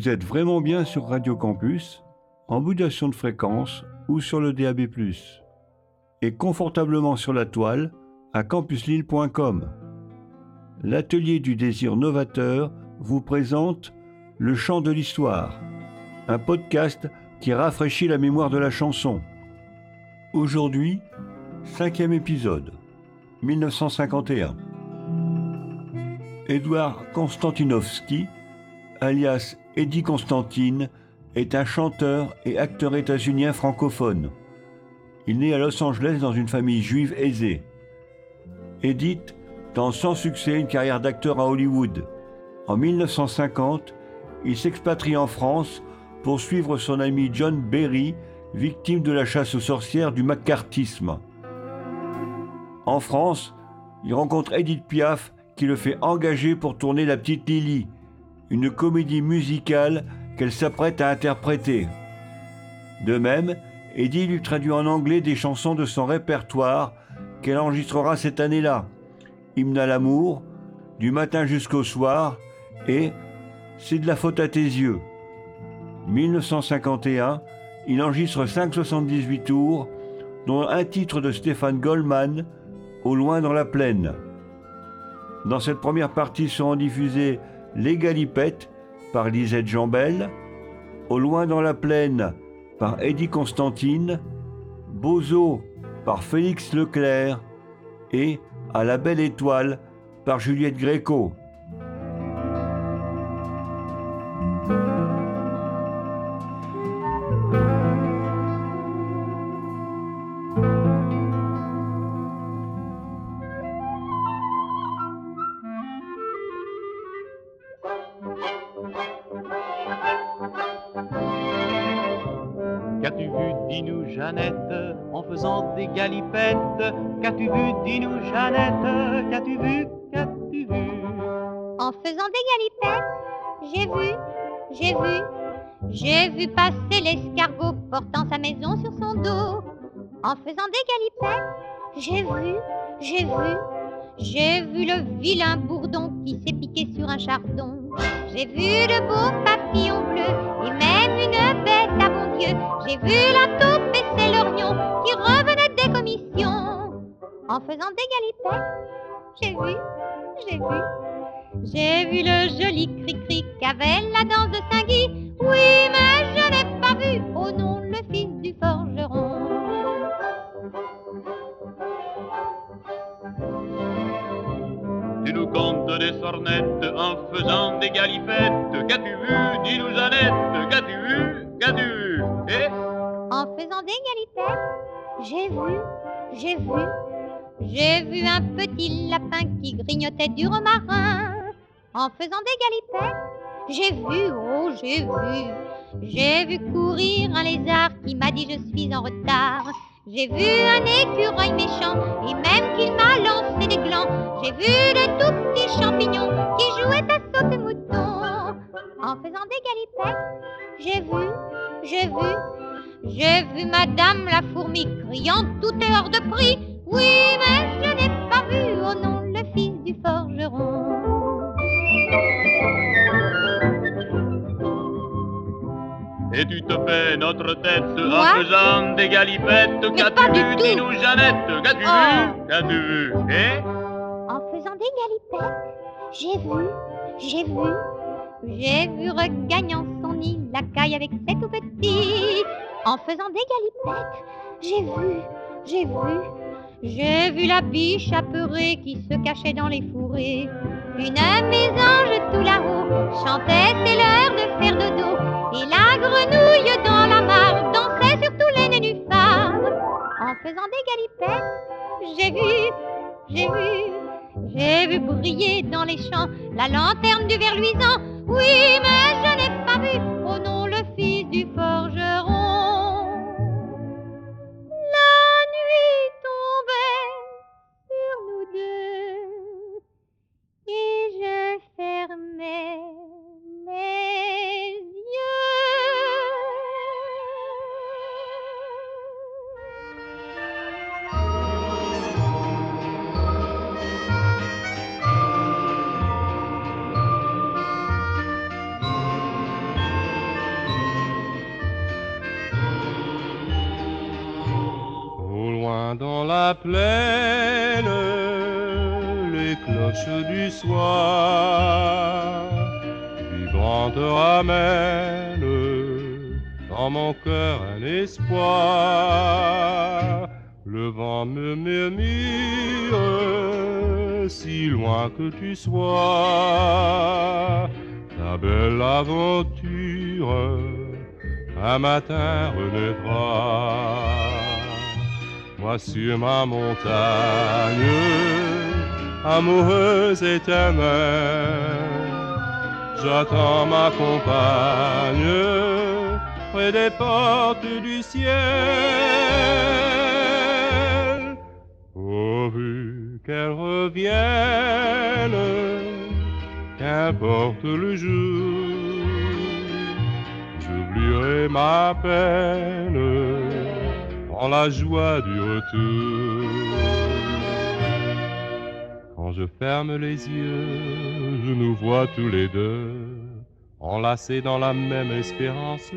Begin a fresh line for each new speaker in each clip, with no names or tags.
Vous êtes vraiment bien sur Radio Campus, en modulation de fréquence ou sur le DAB+, et confortablement sur la toile à campuslille.com. L'atelier du désir novateur vous présente Le chant de l'histoire, un podcast qui rafraîchit la mémoire de la chanson. Aujourd'hui, cinquième épisode, 1951. Édouard Konstantinovski, alias Eddie Constantine, est un chanteur et acteur états-unien francophone. Il naît à Los Angeles dans une famille juive aisée. Edith tente sans succès une carrière d'acteur à Hollywood. En 1950, il s'expatrie en France pour suivre son ami John Berry, victime de la chasse aux sorcières du macartisme. En France, il rencontre Edith Piaf qui le fait engager pour tourner La Petite Lily, une comédie musicale qu'elle s'apprête à interpréter. De même, Eddie lui traduit en anglais des chansons de son répertoire qu'elle enregistrera cette année-là. Hymne à l'amour, Du matin jusqu'au soir et C'est de la faute à tes yeux. 1951, il enregistre 578 tours, dont un titre de Stéphane Goldman, Au loin dans la plaine. Dans cette première partie seront diffusées Les Galipettes par Lisette Jambel, Au loin dans la plaine par Eddie Constantine, Bozo par Félix Leclerc. Et À la belle étoile par Juliette Gréco.
Qu'as-tu vu, dis-nous, Jeannette, qu'as-tu vu, qu'as-tu vu?
En faisant des galipettes, j'ai vu, j'ai vu, j'ai vu passer l'escargot portant sa maison sur son dos. En faisant des galipettes, j'ai vu, j'ai vu, j'ai vu le vilain bourdon qui s'est piqué sur un chardon. J'ai vu de beaux papillons bleus et même une bête à bon Dieu. J'ai vu la taupe et ses lorgnons qui revenaient des commissions. En faisant des galipettes, j'ai vu, j'ai vu, j'ai vu le joli cri-cri qu'avait la danse de Saint-Guy. Oui, mais je n'ai pas vu, oh non, le fils du forgeron.
Tu nous contes des sornettes en faisant des galipettes. Qu'as-tu vu, dis-nous, Jeannette, qu'as-tu vu, qu'as-tu vu? Eh?
En faisant des galipettes, j'ai vu, j'ai vu, j'ai vu un petit lapin qui grignotait du romarin. En faisant des galipettes, j'ai vu, oh j'ai vu, j'ai vu courir un lézard qui m'a dit je suis en retard. J'ai vu un écureuil méchant et même qu'il m'a lancé des glands. J'ai vu de tout petits champignons qui jouaient à saute-mouton. En faisant des galipettes, j'ai vu, j'ai vu, j'ai vu Madame la fourmi criant tout est hors de prix. Oui, mais je n'ai pas vu, oh non, le fils du forgeron.
Et tu te fais notre tête
Moi
en faisant des galipettes Qu'as-tu vu, dis-nous, Jeannette, qu'as-tu
Oh.
vu, qu'as-tu vu Eh
En faisant des galipettes, j'ai vu, j'ai vu, j'ai vu regagnant son nid la caille avec ses tout petits. En faisant des galipettes, j'ai vu, j'ai vu, j'ai vu la biche apeurée qui se cachait dans les fourrés. Une mésange tout là-haut chantait, c'est l'heure de faire dodo. Et la grenouille dans la mare dansait sur tous les nénuphars. En faisant des galipettes, j'ai vu, j'ai vu, j'ai vu briller dans les champs la lanterne du ver luisant. Oui, mais je n'ai pas vu, oh non, le fils du forgeron. Fermais
la plaine, les cloches du soir, vibrant te ramènent dans mon cœur un espoir. Le vent me murmure, si loin que tu sois, ta belle aventure, un matin renaîtra. Moi sur ma montagne, amoureuse éternelle, j'attends ma compagne près des portes du ciel. Pourvu qu'elle revienne, qu'importe le jour, j'oublierai ma peine la joie du retour. Quand je ferme les yeux, je nous vois tous les deux, enlacés dans la même espérance.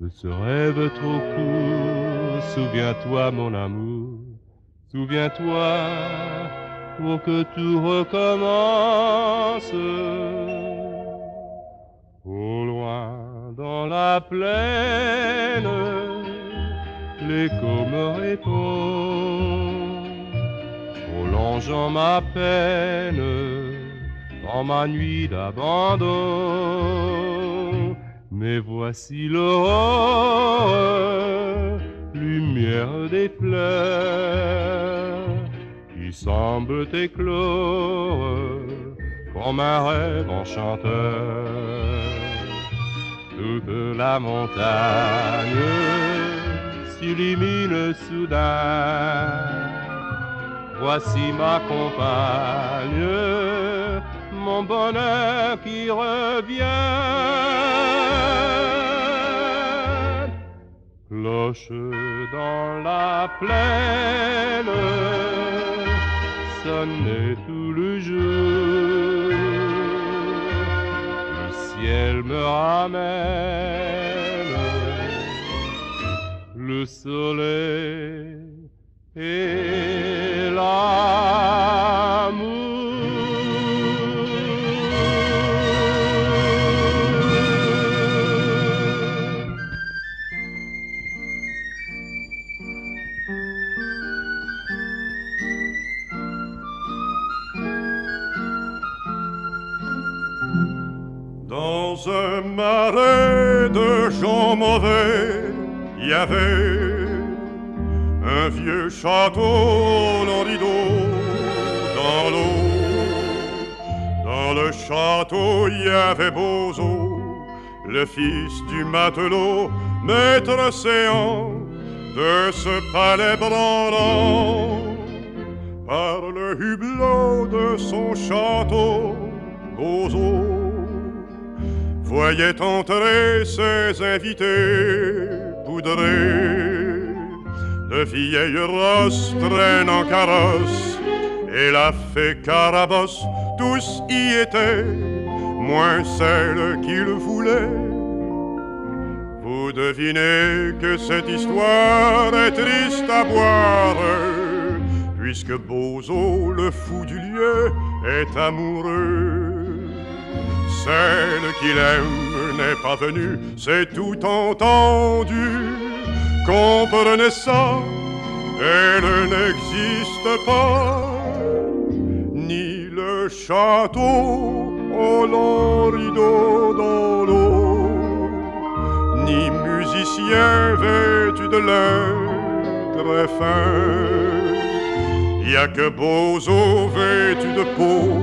De ce rêve trop court, souviens-toi mon amour, souviens-toi pour que tout recommence. Au loin dans la plaine, l'écho me répond, prolongeant ma peine dans ma nuit d'abandon. Mais voici l'aurore, lumière des fleurs, qui semble éclore comme un rêve enchanteur. Toute la montagne s'illumine soudain. Voici ma compagne, mon bonheur qui revient. Cloche dans la plaine, sonnez tout le jour. Le ciel me ramène le soleil et l'amour.
Dans un marais de gens mauvais, il y avait un vieux château rideau dans l'eau. Dans le château, il y avait Bozo, le fils du matelot, maître océan de ce palais branlant. Par le hublot de son château, Bozo voyait entrer ses invités poudrés de vieilles rosses traînant carrosse et la fée Carabosse, tous y étaient, moins celle qu'il voulait. Vous devinez que cette histoire est triste à boire, puisque Bozo, le fou du lieu, est amoureux. Celle qu'il aime n'est pas venue, c'est tout entendu. Comprenez ça, elle n'existe pas. Ni le château au long rideau dans l'eau, ni musicien vêtu de très fin. Y a que Bozo vêtu de peau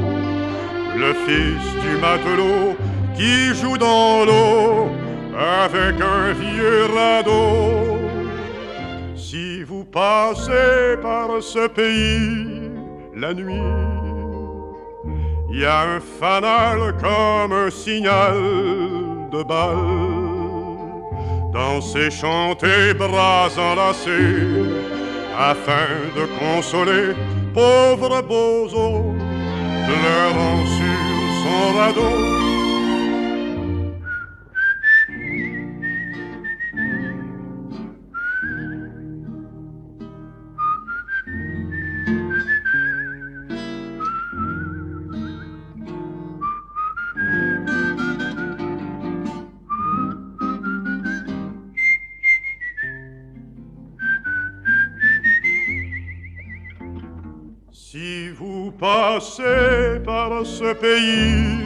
le fils du matelot qui joue dans l'eau avec un vieux radeau. Si vous passez par ce pays la nuit, il y a un fanal comme un signal de balle. Dans ses chantés bras enlacés, afin de consoler pauvre Bozo pleurant sur son radeau. Par ce pays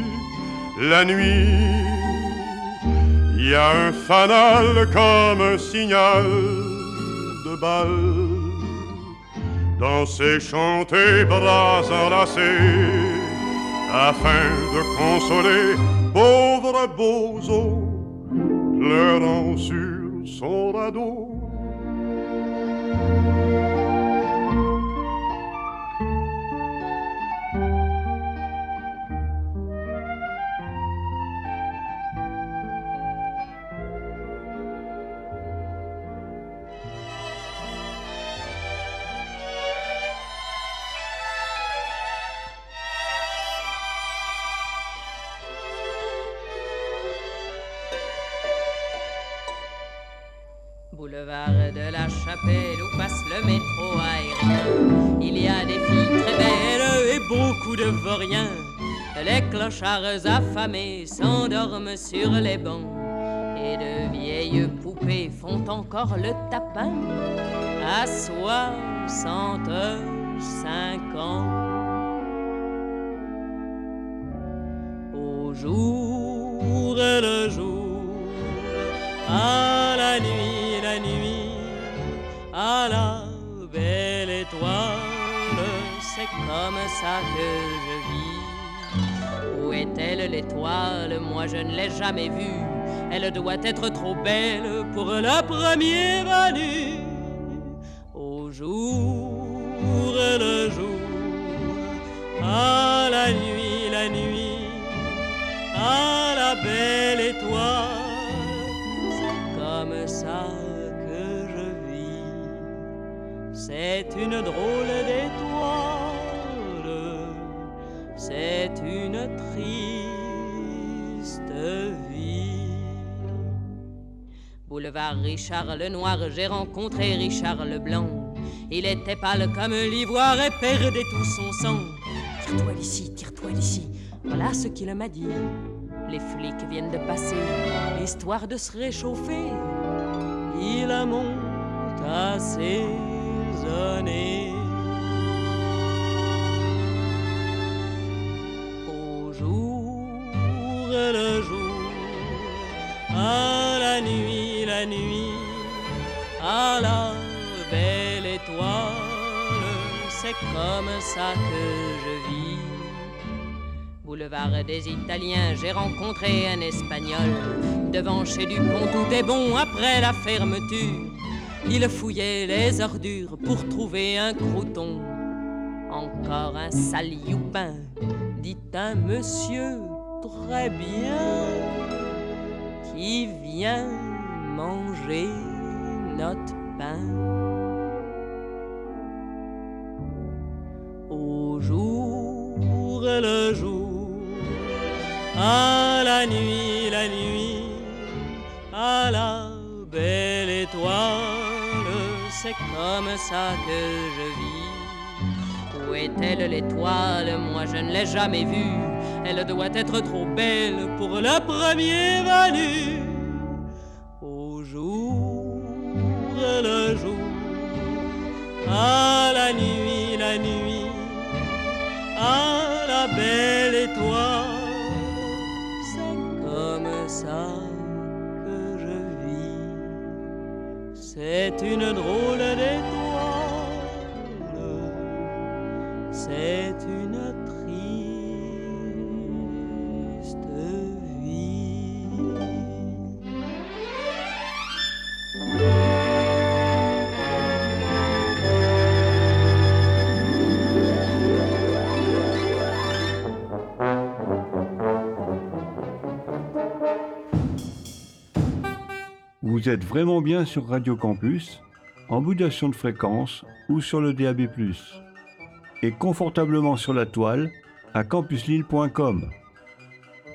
la nuit, il y a un fanal comme un signal de balle dans ces chantés bras enlacés afin de consoler pauvre Bozo pleurant sur son radeau.
Où passe le métro aérien. Il y a des filles très belles et beaucoup de vauriens. Les clochards affamés s'endorment sur les bancs. Et de vieilles poupées font encore le tapin à soixante-cinq ans. Au jour comme ça que je vis. Où est-elle l'étoile? Moi je ne l'ai jamais vue. Elle doit être trop belle pour le premier venu. Au jour le jour, à la nuit, la nuit, à la belle étoile, c'est comme ça que je vis. C'est une drôle d'étoile, Boulevard Richard le Noir, j'ai rencontré Richard le Blanc. Il était pâle comme l'ivoire et perdait tout son sang. Tire-toi d'ici, tire-toi d'ici. Voilà ce qu'il m'a dit. Les flics viennent de passer, histoire de se réchauffer. Il monte à saisonner. Au jour le jour, nuit, la nuit, à la belle étoile, c'est comme ça que je vis. Boulevard des Italiens, j'ai rencontré un Espagnol. Devant chez Dupont, tout est bon après la fermeture. Il fouillait les ordures pour trouver un crouton. Encore un sale youpin, dit un monsieur très bien qui vient manger notre pain. Au jour le jour, à la nuit, la nuit, à la belle étoile, c'est comme ça que je vis. Où est-elle l'étoile? Moi je ne l'ai jamais vue. Elle doit être trop belle pour le premier venu. Au jour le jour, à la nuit, la nuit, à la belle étoile, c'est comme ça que je vis. C'est une drôle d'étoile, c'est
Vous êtes vraiment bien sur Radio Campus, en modulation de fréquence ou sur le DAB+. Et confortablement sur la toile à campuslille.com.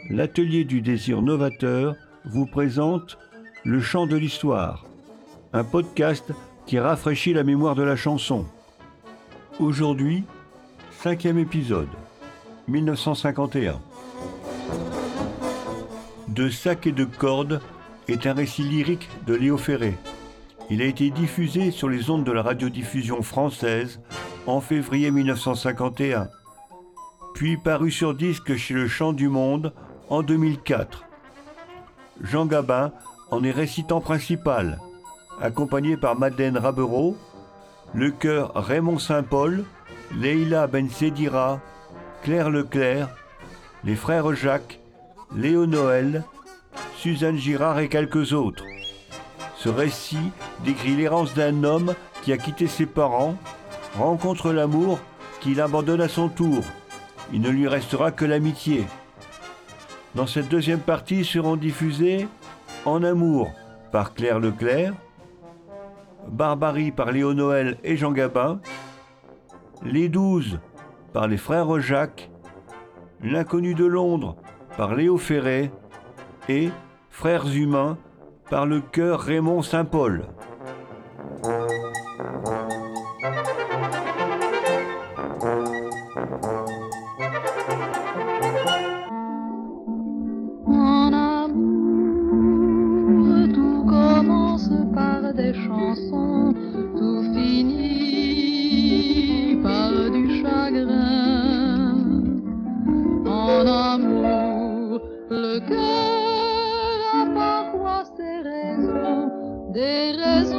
L'atelier du désir novateur vous présente Le chant de l'histoire, un podcast qui rafraîchit la mémoire de la chanson. Aujourd'hui, cinquième épisode, 1951. De sac et de cordes est un récit lyrique de Léo Ferré. Il a été diffusé sur les ondes de la radiodiffusion française en février 1951, puis paru sur disque chez Le Chant du Monde en 2004. Jean Gabin en est récitant principal, accompagné par Madeleine Rabereau, le chœur Raymond Saint-Paul, Leila Ben Sedira, Claire Leclerc, les frères Jacques, Léo Noël, Suzanne Girard et quelques autres. Ce récit décrit l'errance d'un homme qui a quitté ses parents, rencontre l'amour qu'il abandonne à son tour. Il ne lui restera que l'amitié. Dans cette deuxième partie seront diffusés En amour par Claire Leclerc, Barbarie par Léo Noël et Jean Gabin, Les Douze par les frères Jacques, L'inconnu de Londres par Léo Ferré et Frères humains par le chœur Raymond Saint-Paul.
En amour, des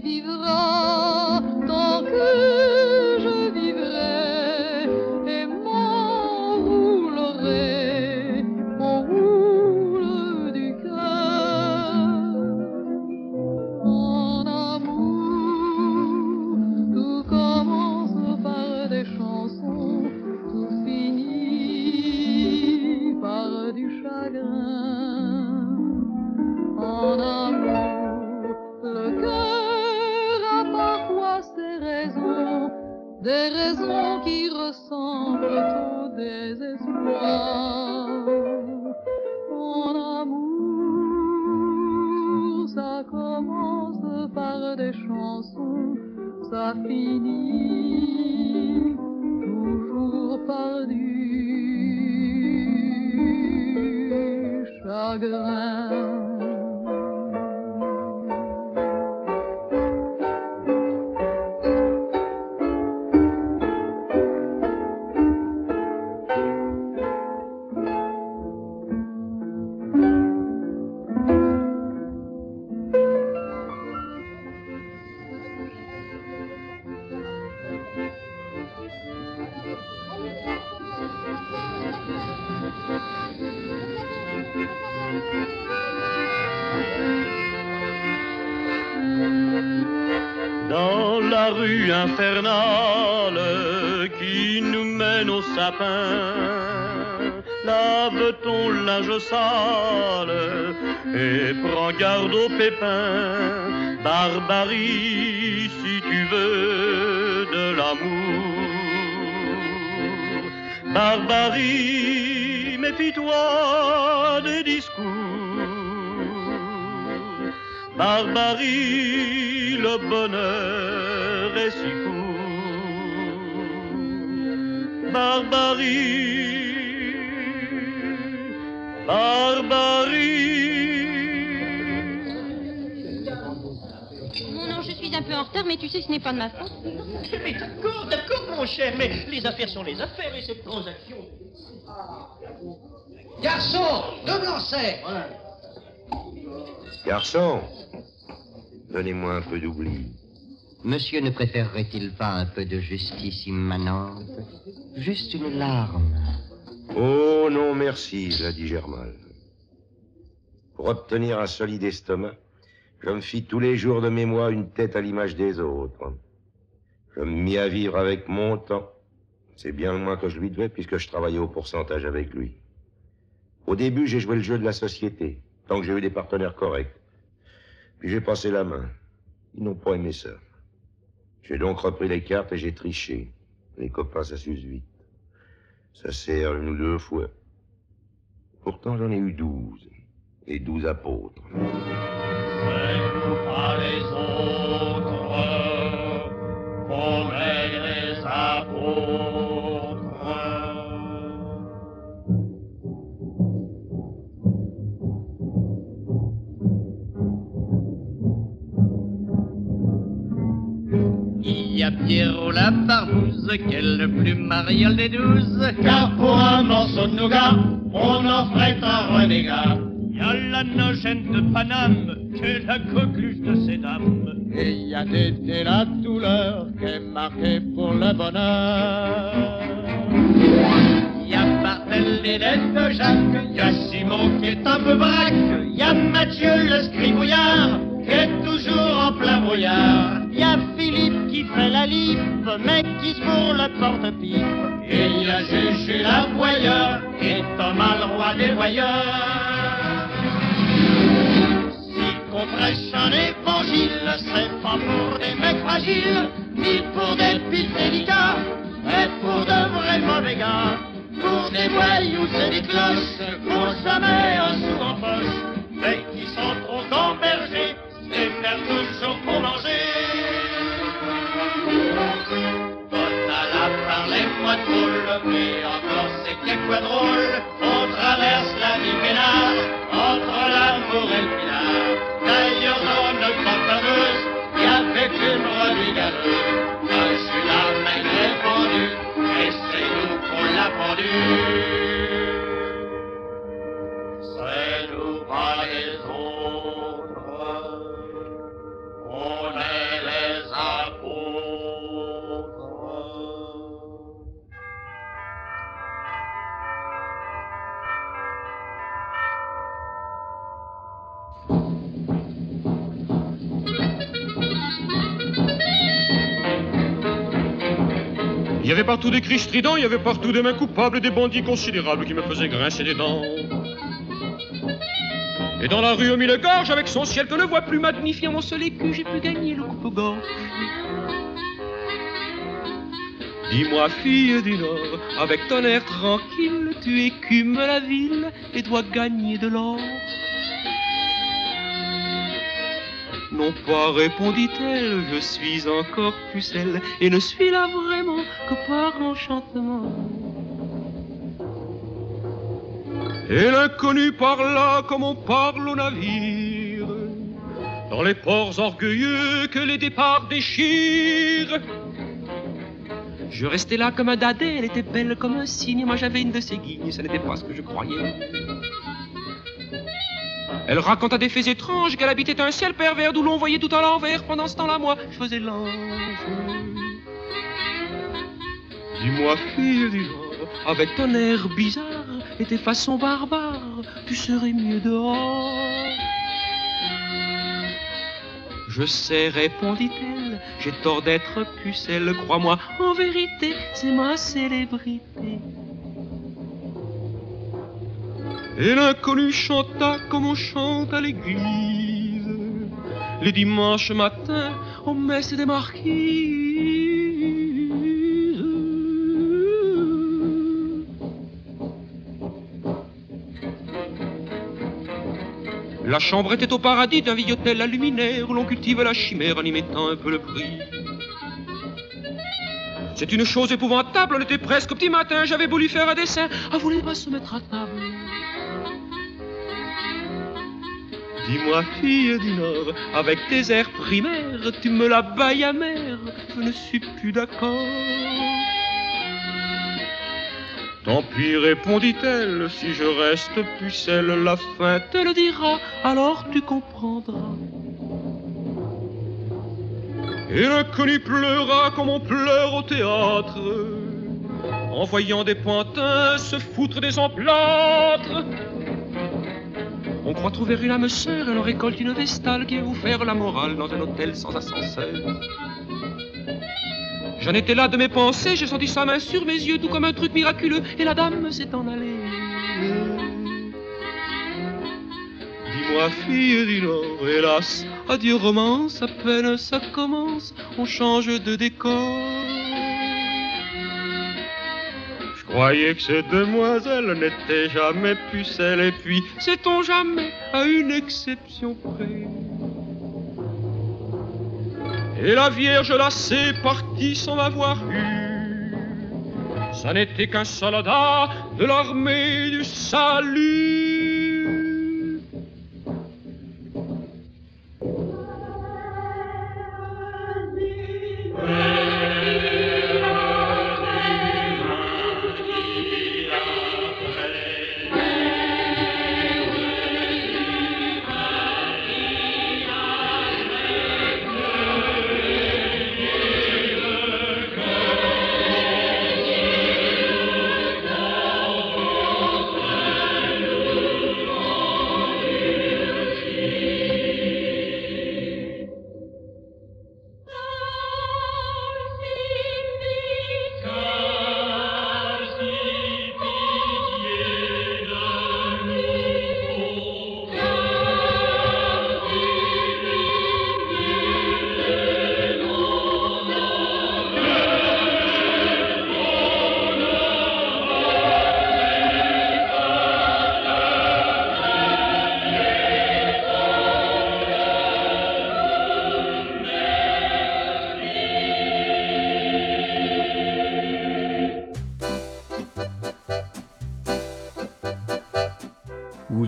Tu
méfie-toi des discours. Barbarie, le bonheur est si court. Barbarie, barbarie.
Mon nom, je suis un peu en retard, mais tu sais, ce n'est pas de ma faute.
Mais d'accord, d'accord, mon cher, mais les affaires sont les affaires et cette transaction.
Garçon, deux blancs-secs
Garçon, donnez-moi un peu d'oubli.
Monsieur ne préférerait-il pas un peu de justice immanente? Juste une larme.
Oh non, merci, l'a dit Germal. Pour obtenir un solide estomac, je me fis tous les jours de mémoire une tête à l'image des autres. Je me mis à vivre avec mon temps. C'est bien le moins que je lui devais puisque je travaillais au pourcentage avec lui. Au début, j'ai joué le jeu de la société, tant que j'ai eu des partenaires corrects. Puis j'ai passé la main. Ils n'ont pas aimé ça. J'ai donc repris les cartes et j'ai triché. Les copains, ça s'use vite. Ça sert une ou deux fois. Pourtant, j'en ai eu douze. Et douze apôtres.
Pierrot la barbouze, quelle plus mariole des douze, car pour un morceau de nougat, on en ferait un renégat. Il y a la nogène de Paname, que la coqueluche de ces dames. Et y a Dédé la douleur, qui est marquée pour le bonheur. Il y a Bartel et de Jacques, il y a Simon qui est un peu braque, il y a Mathieu le scribouillard, qui est toujours en plein brouillard. Il la lippe, mais qui se pour le porte-pipe. Et il y a Juju l'aboyeur, qui est Thomas le roi des voyeurs. Si qu'on prêche un évangile, c'est pas pour des mecs fragiles, ni pour des fils délicats, mais pour de vrais mauvais gars. Pour des voyous et des cloches, pour jamais un sou en poche, mais qui sont trop gambergés, et faire toujours parlez-moi drôle, mais encore c'est qu'il quoi drôle. On traverse la vie peinard, entre l'amour et le pinard. D'ailleurs, dans notre fameuse, il y avait une brebis galeuse. Judas maigre est pendu, et c'est nous qu'on l'a pendu.
Avait partout des cris stridents, il y avait partout des mains coupables, des bandits considérables qui me faisaient grincer des dents. Et dans la rue au mille gorges, avec son ciel que ne voit plus magnifié mon seul écu, j'ai pu gagner le coupe-gorge. Dis-moi, fille du Nord, avec ton air tranquille, tu écumes la ville et dois gagner de l'or. Non pas, répondit-elle, je suis encore pucelle et ne suis là vraiment que par enchantement. Et l'inconnu parla comme on parle au navire, dans les ports orgueilleux que les départs déchirent. Je restais là comme un dadais, elle était belle comme un cygne, moi j'avais une de ses guignes, ce n'était pas ce que je croyais. Elle raconta des faits étranges, qu'elle habitait un ciel pervers d'où l'on voyait tout à l'envers. Pendant ce temps-là, moi, je faisais l'ange. Dis-moi, fille Nord, avec ton air bizarre et tes façons barbares, tu serais mieux dehors. Je sais, répondit-elle, j'ai tort d'être pucelle, crois-moi, en vérité, c'est ma célébrité. Et l'inconnu chanta comme on chante à l'église, les dimanches matins aux messes des marquises. La chambre était au paradis d'un vieil hôtel à luminaire où l'on cultive la chimère en y mettant un peu le prix. C'est une chose épouvantable, on était presque au petit matin, j'avais voulu faire un dessin, ah voulez pas se mettre à table? Dis-moi, fille du Nord, avec tes airs primaires, tu me la bailles amère, je ne suis plus d'accord. Tant pis, répondit-elle, si je reste pucelle, la fin te le dira, alors tu comprendras. Et l'inconnu pleura comme on pleure au théâtre, en voyant des pointins se foutre des emplâtres. On croit trouver une âme sœur et l'on récolte une vestale qui va vous faire la morale dans un hôtel sans ascenseur. J'en étais là de mes pensées, j'ai senti sa main sur mes yeux, tout comme un truc miraculeux, et la dame s'est en allée. Dis-moi, fille du Nord, hélas, adieu romance, à peine ça commence, on change de décor. Croyais que cette demoiselle n'était jamais pucelle, et puis, sait-on jamais, à une exception près. Et la Vierge lassée partie sans m'avoir eu. Ça n'était qu'un soldat de l'armée du salut.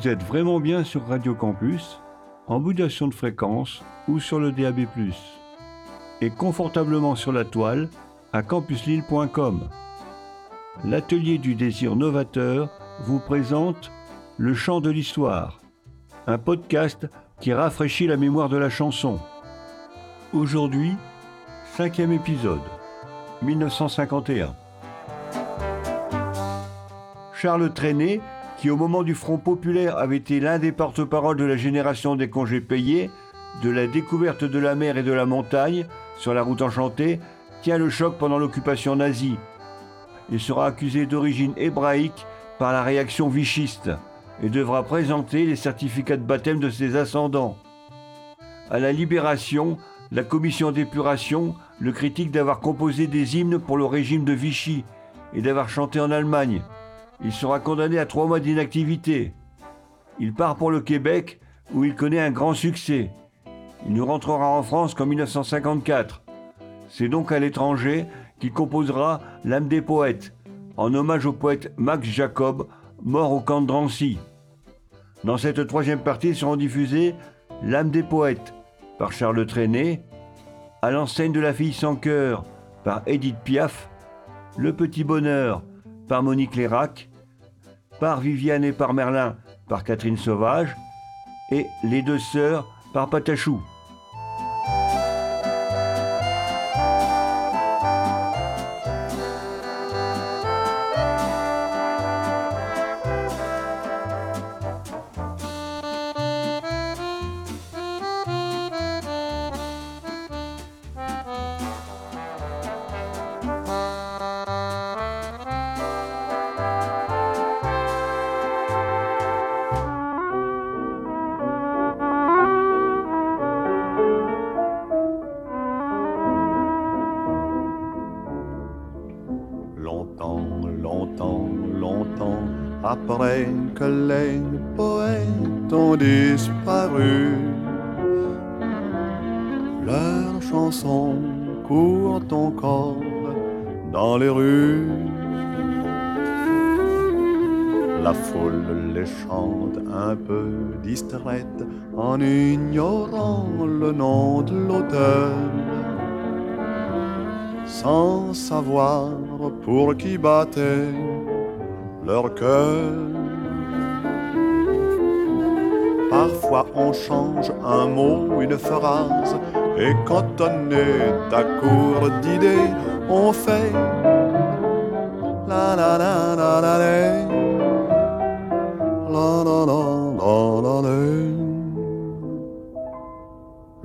Vous êtes vraiment bien sur Radio Campus, en modulation de fréquence ou sur le DAB+. Et confortablement sur la toile à campuslille.com. L'atelier du désir novateur vous présente Le chant de l'histoire, un podcast qui rafraîchit la mémoire de la chanson. Aujourd'hui, cinquième épisode, 1951. Charles Trenet qui au moment du Front populaire avait été l'un des porte-parole de la génération des congés payés, de la découverte de la mer et de la montagne sur la route enchantée, tient le choc pendant l'occupation nazie. Il sera accusé d'origine hébraïque par la réaction vichiste et devra présenter les certificats de baptême de ses ascendants. À la Libération, la commission d'épuration le critique d'avoir composé des hymnes pour le régime de Vichy et d'avoir chanté en Allemagne. Il sera condamné à trois mois d'inactivité. Il part pour le Québec où il connaît un grand succès. Il ne rentrera en France qu'en 1954. C'est donc à l'étranger qu'il composera L'âme des poètes, en hommage au poète Max Jacob, mort au camp de Drancy. Dans cette troisième partie seront diffusées L'âme des poètes par Charles Trenet, À l'enseigne de la fille sans cœur par Edith Piaf, Le petit bonheur par Monique Lérac, par Viviane et par Merlin par Catherine Sauvage, et Les deux sœurs par Patachou.
Que les poètes ont disparu. Leurs chansons courent encore dans les rues. La foule les chante un peu distraite en ignorant le nom de l'auteur, sans savoir pour qui battait Parfois on change un mot, une phrase, et quand on est à court d'idées, on fait la la la la la la la la la la la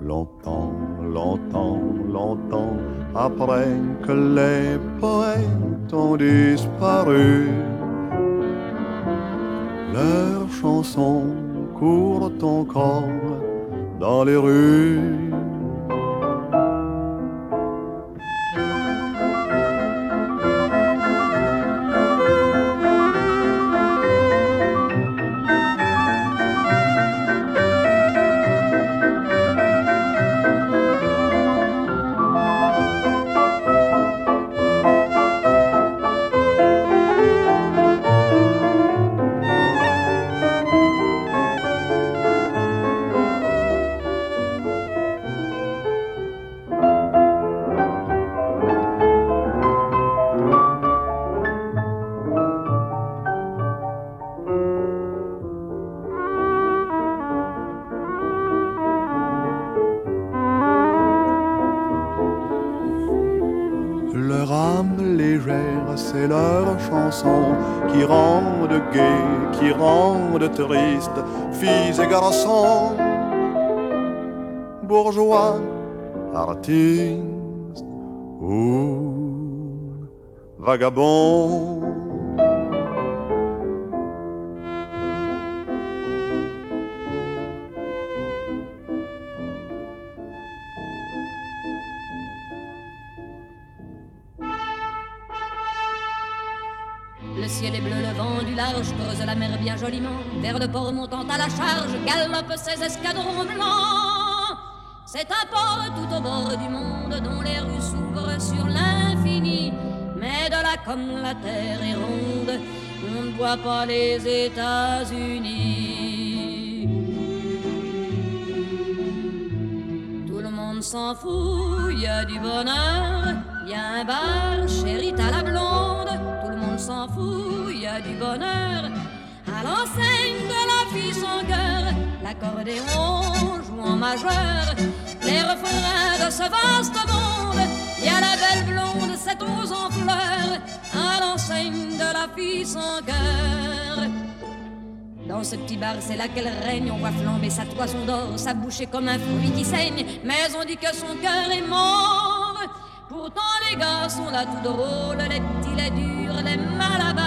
Longtemps, longtemps, longtemps après que les poètes ont disparu, qui rendent gai, qui rendent triste, filles et garçons, bourgeois, artistes ou vagabonds.
Vers le port montant à la charge, galopent ses escadrons blancs. C'est un port tout au bord du monde dont les rues s'ouvrent sur l'infini. Mais de là comme la terre est ronde, on ne voit pas les États-Unis. Tout le monde s'en fout, il y a du bonheur, il y a un bar, chérie à la blonde. Tout le monde s'en fout, il y a du bonheur. À l'enseigne de la fille sans cœur, l'accordéon joue en majeur. Les refrains de ce vaste monde, il y a la belle blonde, cette rose en fleurs. À l'enseigne de la fille sans cœur. Dans ce petit bar, c'est là qu'elle règne. On voit flamber sa toison d'or, sa bouche est comme un fruit qui saigne. Mais on dit que son cœur est mort. Pourtant, les gars sont là tout drôles, les petits, les durs, les malabars,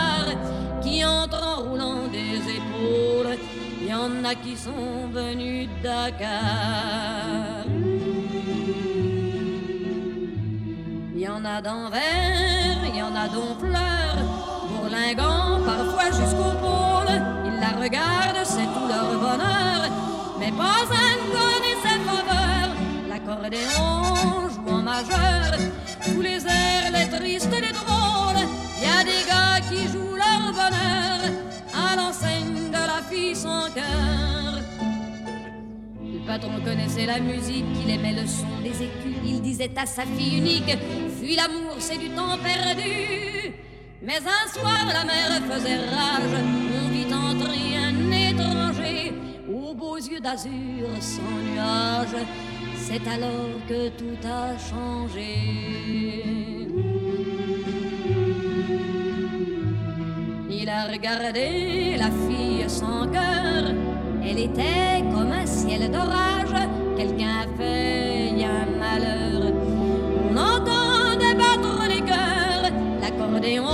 y en a qui sont venus Dakar. Il y en a d'envers, il y en a d'onfleurs, bourlingants parfois jusqu'au pôle. Ils la regardent, c'est tout leur bonheur, mais pas un connaît ses faveurs. L'accordéon joue en majeur, tous les airs, les tristes, les drôles. Il y a des gars qui jouent leur bonheur à l'enseigne Le patron connaissait la musique, il aimait le son des écus. Il disait à sa fille unique Fuis l'amour, c'est du temps perdu. Mais un soir, la mer faisait rage. On vit entrer un étranger aux beaux yeux d'azur sans nuage. C'est alors que tout a changé. Il a regardé la fille sans cœur. Elle était comme un ciel d'orage. Quelqu'un a fait un malheur. On entendait battre les cœurs. L'accordéon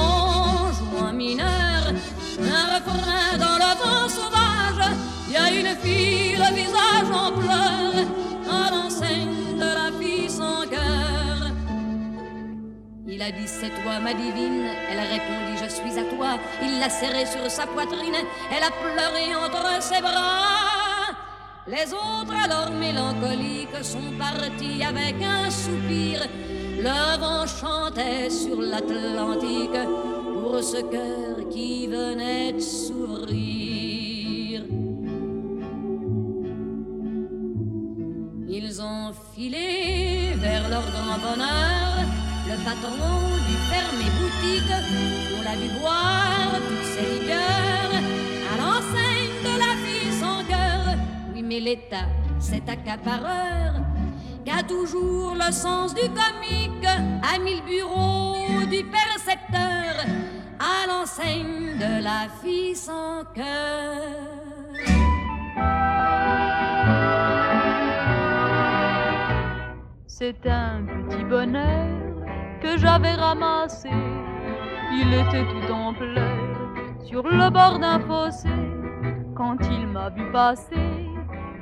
joue en mineur. Un refrain dans le vent sauvage. Y a une fille, le visage en pleurs. Il a dit c'est toi ma divine, elle a répondu je suis à toi. Il l'a serré sur sa poitrine, elle a pleuré entre ses bras. Les autres alors mélancoliques sont partis avec un soupir. Le vent chantait sur l'Atlantique pour ce cœur qui venait de s'ouvrir. Ils ont filé vers leur grand bonheur le patron du fermé boutique, on l'a vu boire toutes ses liqueurs à l'enseigne de la vie sans cœur. Oui, mais l'État, cet accapareur, qu'a toujours le sens du comique, a mis le bureau du percepteur à l'enseigne de la fille sans cœur.
C'est un petit bonheur que j'avais ramassé. Il était tout en pleurs sur le bord d'un fossé. Quand il m'a vu passer,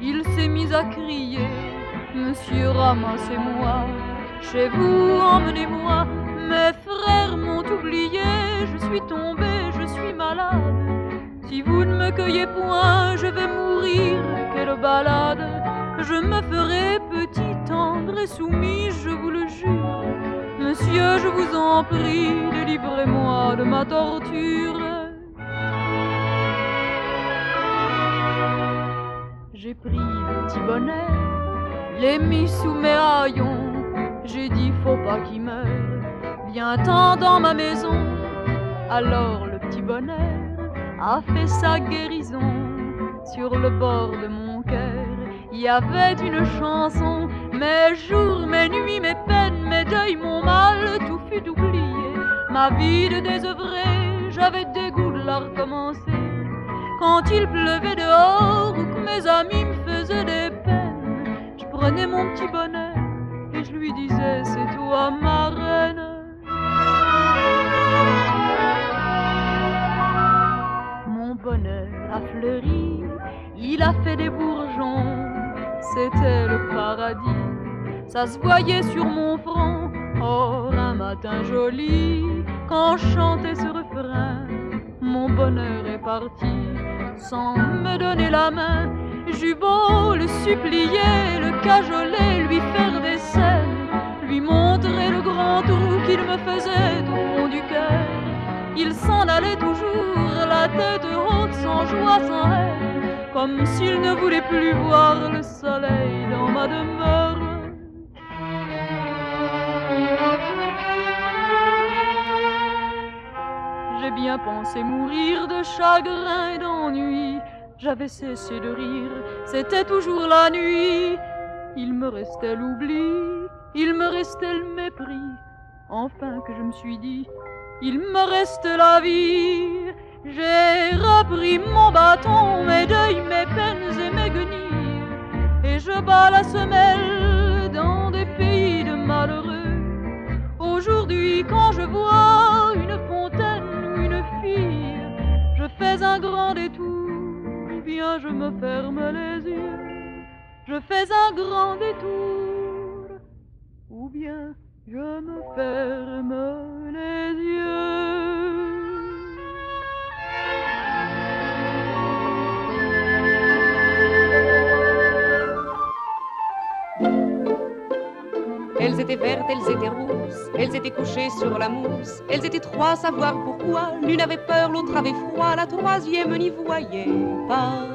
il s'est mis à crier Monsieur, ramassez-moi, chez vous, emmenez-moi. Mes frères m'ont oublié, je suis tombé, je suis malade. Si vous ne me cueillez point, je vais mourir, quelle balade. Je me ferai petit, tendre et soumis, je vous le jure. Monsieur, je vous en prie, délivrez-moi de ma torture. J'ai pris le petit bonnet, l'ai mis sous mes haillons. J'ai dit, faut pas qu'il meure, viens-t'en dans ma maison. Alors le petit bonnet a fait sa guérison sur le bord de mon cœur. Il y avait une chanson mes jours, mes Vie j'avais dégoût de la recommencer. Quand il pleuvait dehors ou que mes amis me faisaient des peines, je prenais mon petit bonnet et je lui disais c'est toi ma reine. Mon bonheur a fleuri, il a fait des bourgeons, c'était le paradis ça se voyait sur mon front. Or, un matin joli, quand chantait ce refrain, mon bonheur est parti sans me donner la main. J'eus beau le supplier, le cajoler, lui faire des scènes, lui montrer le grand trou qu'il me faisait au fond du cœur. Il s'en allait toujours, la tête haute, sans joie, sans haine, comme s'il ne voulait plus voir le soleil dans ma demeure. J'ai bien pensé mourir de chagrin et d'ennui. J'avais cessé de rire, c'était toujours la nuit. Il me restait l'oubli, il me restait le mépris. Enfin que je me suis dit, il me reste la vie. J'ai repris mon bâton, mes deuils, mes peines et mes guenilles. Et je bats la semelle dans des pays de malheureux. Aujourd'hui, quand je vois fais un grand détour, bien je me ferme les yeux. Je fais un grand détour, ou bien je me ferme les yeux.
Étaient vertes, elles étaient rousses, elles étaient couchées sur la mousse. Elles étaient trois savoir pourquoi. L'une avait peur, l'autre avait froid, la troisième n'y voyait pas.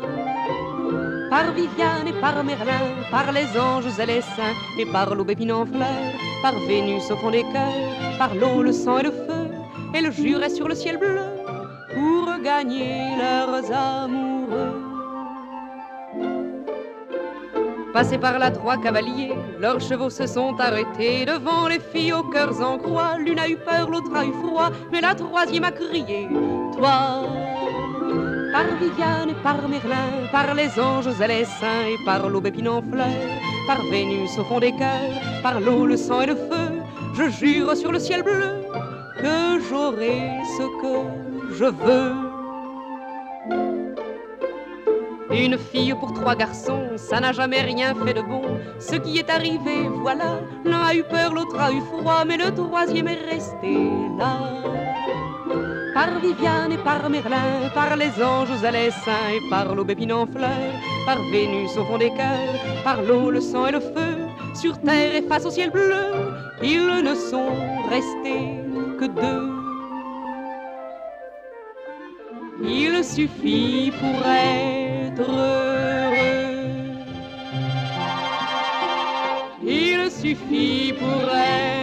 Par Viviane et par Merlin, par les anges et les saints, et par l'aubépine en fleurs, par Vénus au fond des cœurs, par l'eau, le sang et le feu, elles juraient sur le ciel bleu pour gagner leurs amoureux. Passés par là trois cavaliers, leurs chevaux se sont arrêtés devant les filles aux cœurs en croix. L'une a eu peur, l'autre a eu froid, mais la troisième a crié Toi Par Viviane et par Merlin, par les anges et les saints, et par l'aubépine en fleurs, par Vénus au fond des cœurs, par l'eau, le sang et le feu, je jure sur le ciel bleu que j'aurai ce que je veux. Une fille pour trois garçons, ça n'a jamais rien fait de bon. Ce qui est arrivé, voilà, l'un a eu peur, l'autre a eu froid, mais le troisième est resté là. Par Viviane et par Merlin, par les anges et les saints, et par l'aubépine en fleurs, par Vénus au fond des cœurs, par l'eau, le sang et le feu, sur terre et face au ciel bleu, ils ne sont restés que deux. Il suffit pour être heureux. Il suffit pour être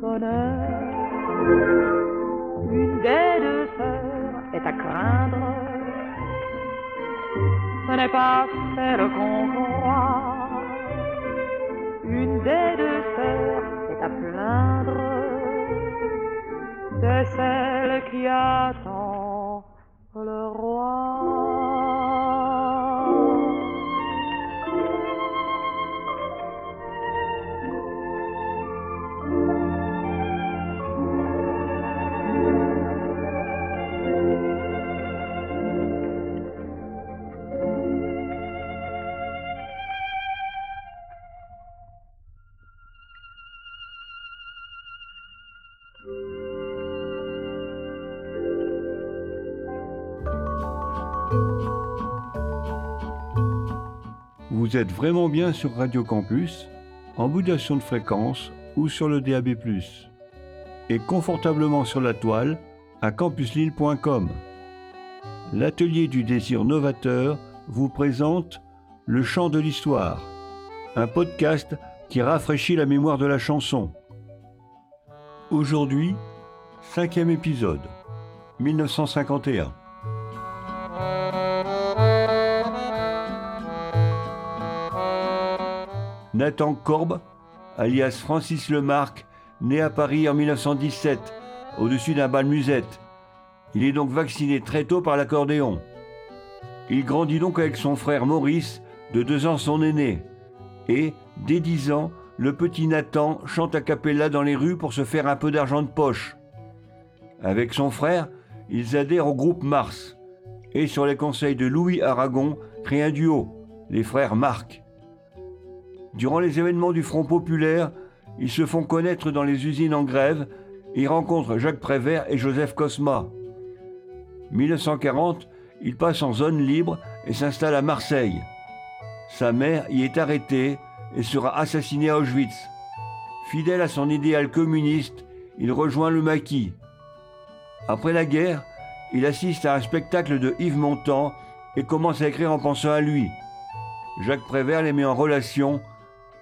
bonheur Une des deux sœurs est à craindre, ce n'est pas celle qu'on croit. Une des deux sœurs est à plaindre, c'est celle qui attend le roi.
Vous êtes vraiment bien sur Radio Campus, en modulation de fréquence ou sur le DAB+, et confortablement sur la toile à campuslille.com. L'atelier du désir novateur vous présente Le chant de l'histoire, un podcast qui rafraîchit la mémoire de la chanson. Aujourd'hui, cinquième épisode, 1951. Nathan Korb, alias Francis Lemarque, né à Paris en 1917, au-dessus d'un bal musette. Il est donc vacciné très tôt par l'accordéon. Il grandit donc avec son frère Maurice, de deux ans son aîné. Et, dès dix ans, le petit Nathan chante a cappella dans les rues pour se faire un peu d'argent de poche. Avec son frère, ils adhèrent au groupe Mars et, sur les conseils de Louis Aragon, créent un duo, les frères Marc. Durant les événements du Front populaire, ils se font connaître dans les usines en grève et rencontrent Jacques Prévert et Joseph Cosma. 1940, il passe en zone libre et s'installe à Marseille. Sa mère y est arrêtée et sera assassinée à Auschwitz. Fidèle à son idéal communiste, il rejoint le maquis. Après la guerre, il assiste à un spectacle de Yves Montand et commence à écrire en pensant à lui. Jacques Prévert les met en relation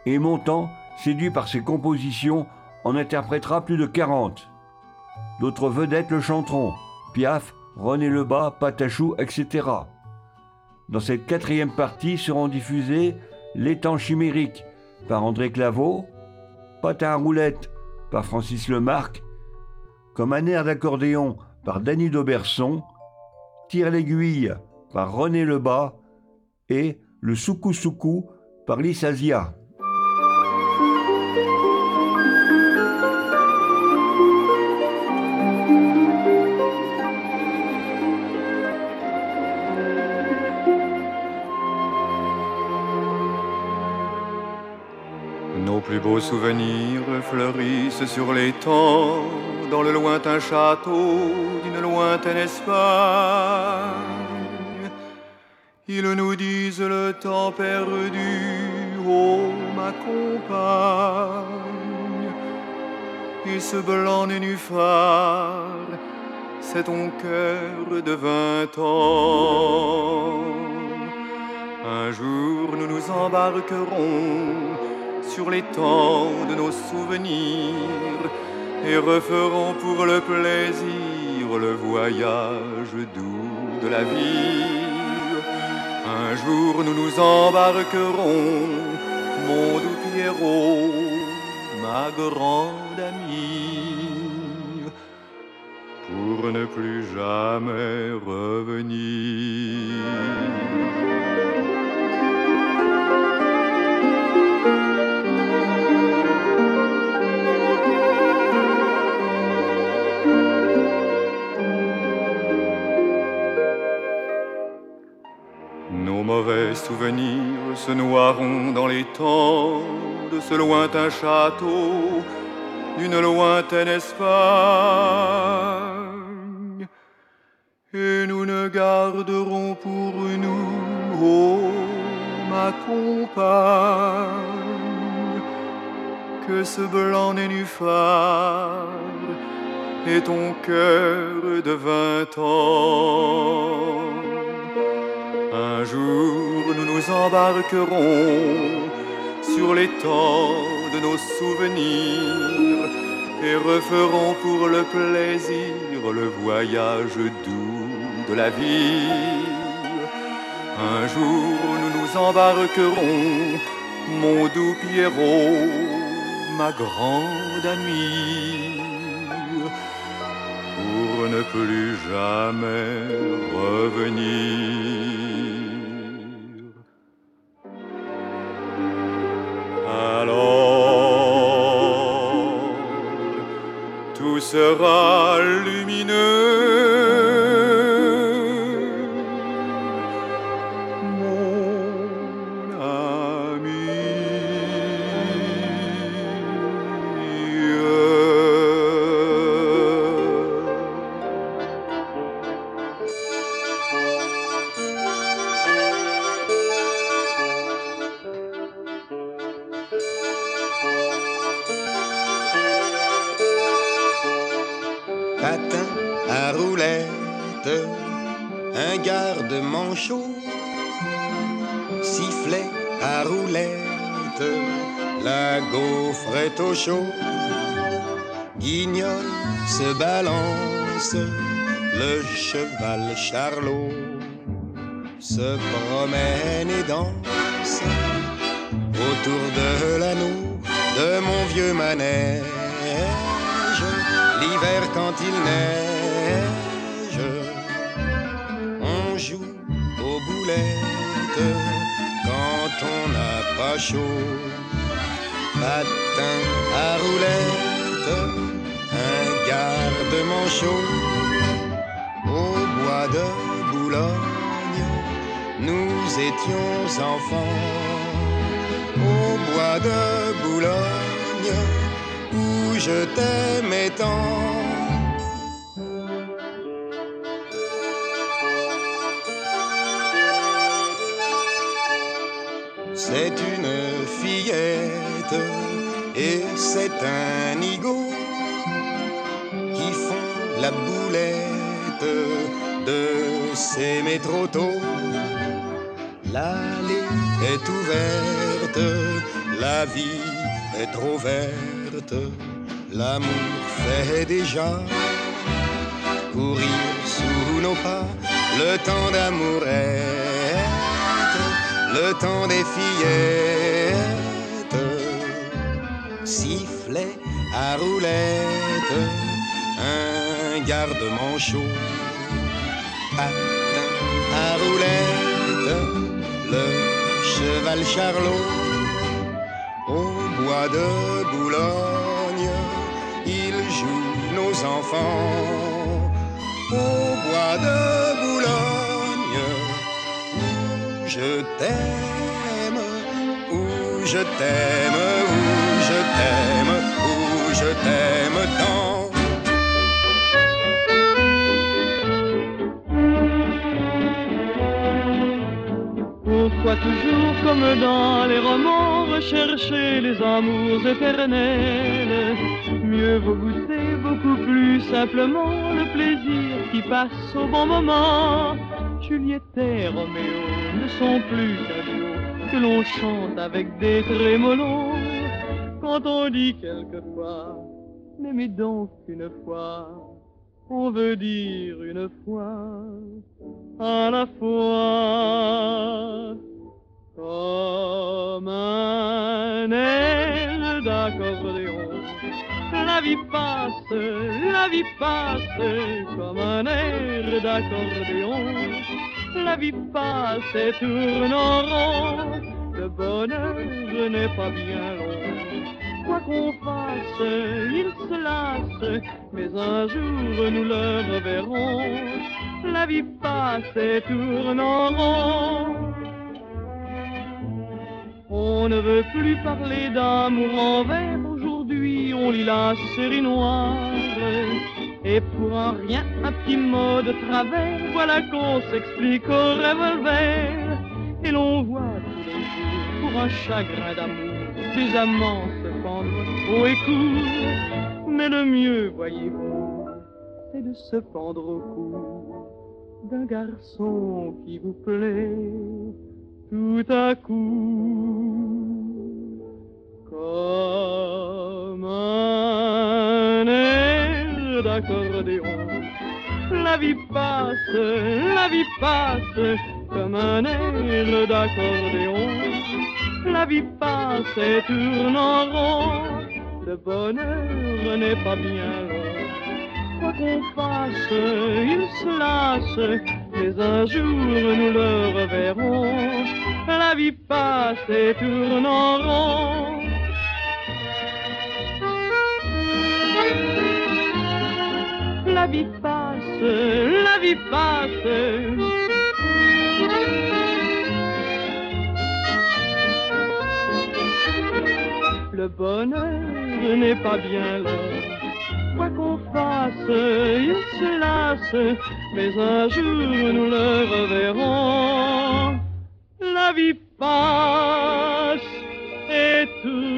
et Montand, séduit par ses compositions, en interprétera plus de 40. D'autres vedettes le chanteront, Piaf, René Lebas, Patachou, etc. Dans cette quatrième partie seront diffusés L'étang chimérique par André Claveau, Patin à roulette par Francis Lemarque, Comme un air d'accordéon par Danny Dauberson, Tire l'aiguille par René Lebas et Le Soukou Soukou par Lissazia.
Plus beaux souvenirs fleurissent sur les temps, dans le lointain château d'une lointaine Espagne. Ils nous disent le temps perdu, oh ma compagne, et ce blanc nénuphar, c'est ton cœur de vingt ans. Un jour nous nous embarquerons sur les temps de nos souvenirs et referons pour le plaisir le voyage doux de la vie. Un jour nous nous embarquerons, mon doux Pierrot, ma grande amie, pour ne plus jamais revenir. Mauvais souvenirs se noieront dans les temps de ce lointain château, d'une lointaine Espagne. Et nous ne garderons pour nous, oh ma compagne, que ce blanc nénuphar et ton cœur de vingt ans. Un jour nous nous embarquerons sur les temps de nos souvenirs et referons pour le plaisir le voyage doux de la vie. Un jour nous nous embarquerons, mon doux Pierrot, ma grande amie, ne plus jamais revenir. Alors, tout sera lumineux.
Cheval charlot se promène et danse autour de l'anneau de mon vieux manège. L'hiver quand il neige, on joue aux boulettes quand on n'a pas chaud. Patin à roulette, un garde-manchot au de Boulogne. Nous étions enfants au bois de Boulogne où je t'aimais tant. La vie est trop verte, l'amour fait déjà courir sous nos pas. Le temps d'amour le temps des fillettes, sifflet à roulette, un garde-manchot, à roulette, le cheval charlot, de Boulogne, il joue nos enfants, au bois de Boulogne, où je t'aime, où je t'aime, où je t'aime, où je t'aime tant.
Pourquoi toujours comme dans les romans rechercher les amours éternels Mieux vaut goûter beaucoup plus simplement le plaisir qui passe au bon moment. Juliette et Roméo ne sont plus qu'un duo que l'on chante avec des trémolos. Quand on dit quelquefois, n'aimez donc une fois, on veut dire une fois à la fois comme un air d'accordéon. La vie passe, la vie passe comme un air d'accordéon. La vie passe et tourne en rond. Le bonheur n'est pas bien long. Quoi qu'on fasse, il se lasse, mais un jour nous le reverrons. La vie passe et tourne en rond. On ne veut plus parler d'amour en vers, aujourd'hui on lit la série noire. Et pour un rien, un petit mot de travers, voilà qu'on s'explique au revolver. Et l'on voit tous les jours, pour un chagrin d'amour, des amants se fendre haut et court. Mais le mieux, voyez-vous, c'est de se pendre au cou d'un garçon qui vous plaît tout à coup comme un air d'accordéon. La vie passe, la vie passe comme un air d'accordéon. La vie passe et tourne en rond. Le bonheur n'est pas bien long. Quoi qu'on fasse, il se lasse, mais un jour nous le reverrons. La vie passe et tourne en rond. La vie passe, la vie passe. Le bonheur n'est pas bien long quoi qu'on fasse, il se lasse, mais un jour nous le reverrons. La vie passe et tourne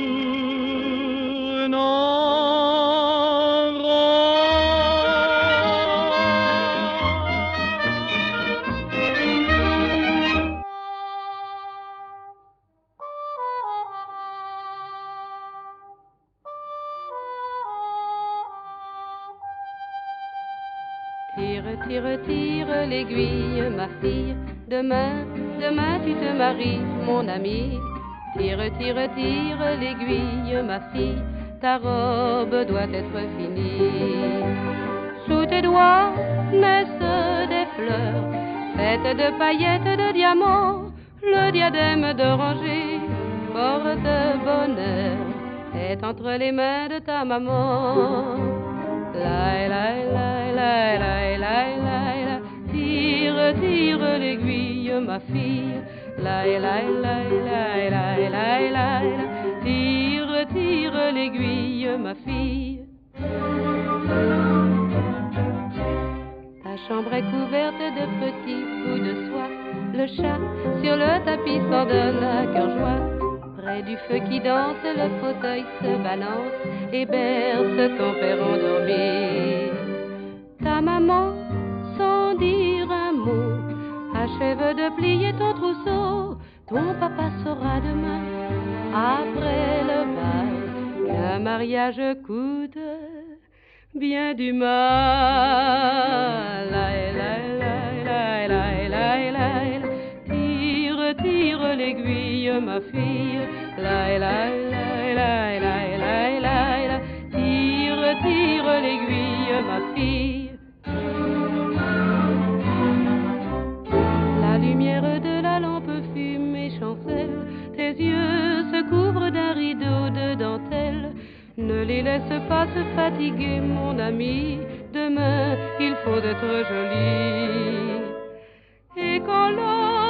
Tire, tire, tire l'aiguille, ma fille. Demain, demain tu te maries, mon ami. Tire, tire, tire l'aiguille, ma fille. Ta robe doit être finie. Sous tes doigts naissent des fleurs, faites de paillettes, de diamants. Le diadème d'oranger, porte bonheur, est entre les mains de ta maman. La la la la la la Tire, tire l'aiguille, ma fille. La la la la la la la la Tire, tire l'aiguille, ma fille. Ta chambre est couverte de petits bouts de soie. Le chat sur le tapis s'en donne à cœur joie. Près du feu qui danse, le fauteuil se balance et berce ton père endormi. Ta maman, sans dire un mot, achève de plier ton trousseau. Ton papa saura demain, après le bal, qu'un mariage coûte bien du mal. Tire, tire l'aiguille, ma fille. La, la, la, la, la, la, la, Tire, tire l'aiguille, ma fille. yeux se couvrent d'un rideau de dentelle. Ne les laisse pas se fatiguer, mon ami. Demain, il faut être joli. Et quand
l'homme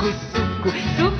suku, suku.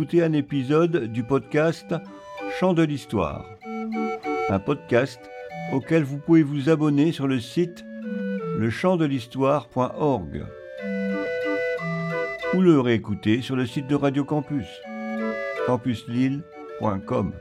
un
épisode du podcast Chant de l'Histoire, un podcast auquel vous pouvez vous abonner sur le site lechantdelhistoire.org ou le réécouter sur le site de Radio Campus, campuslille.com.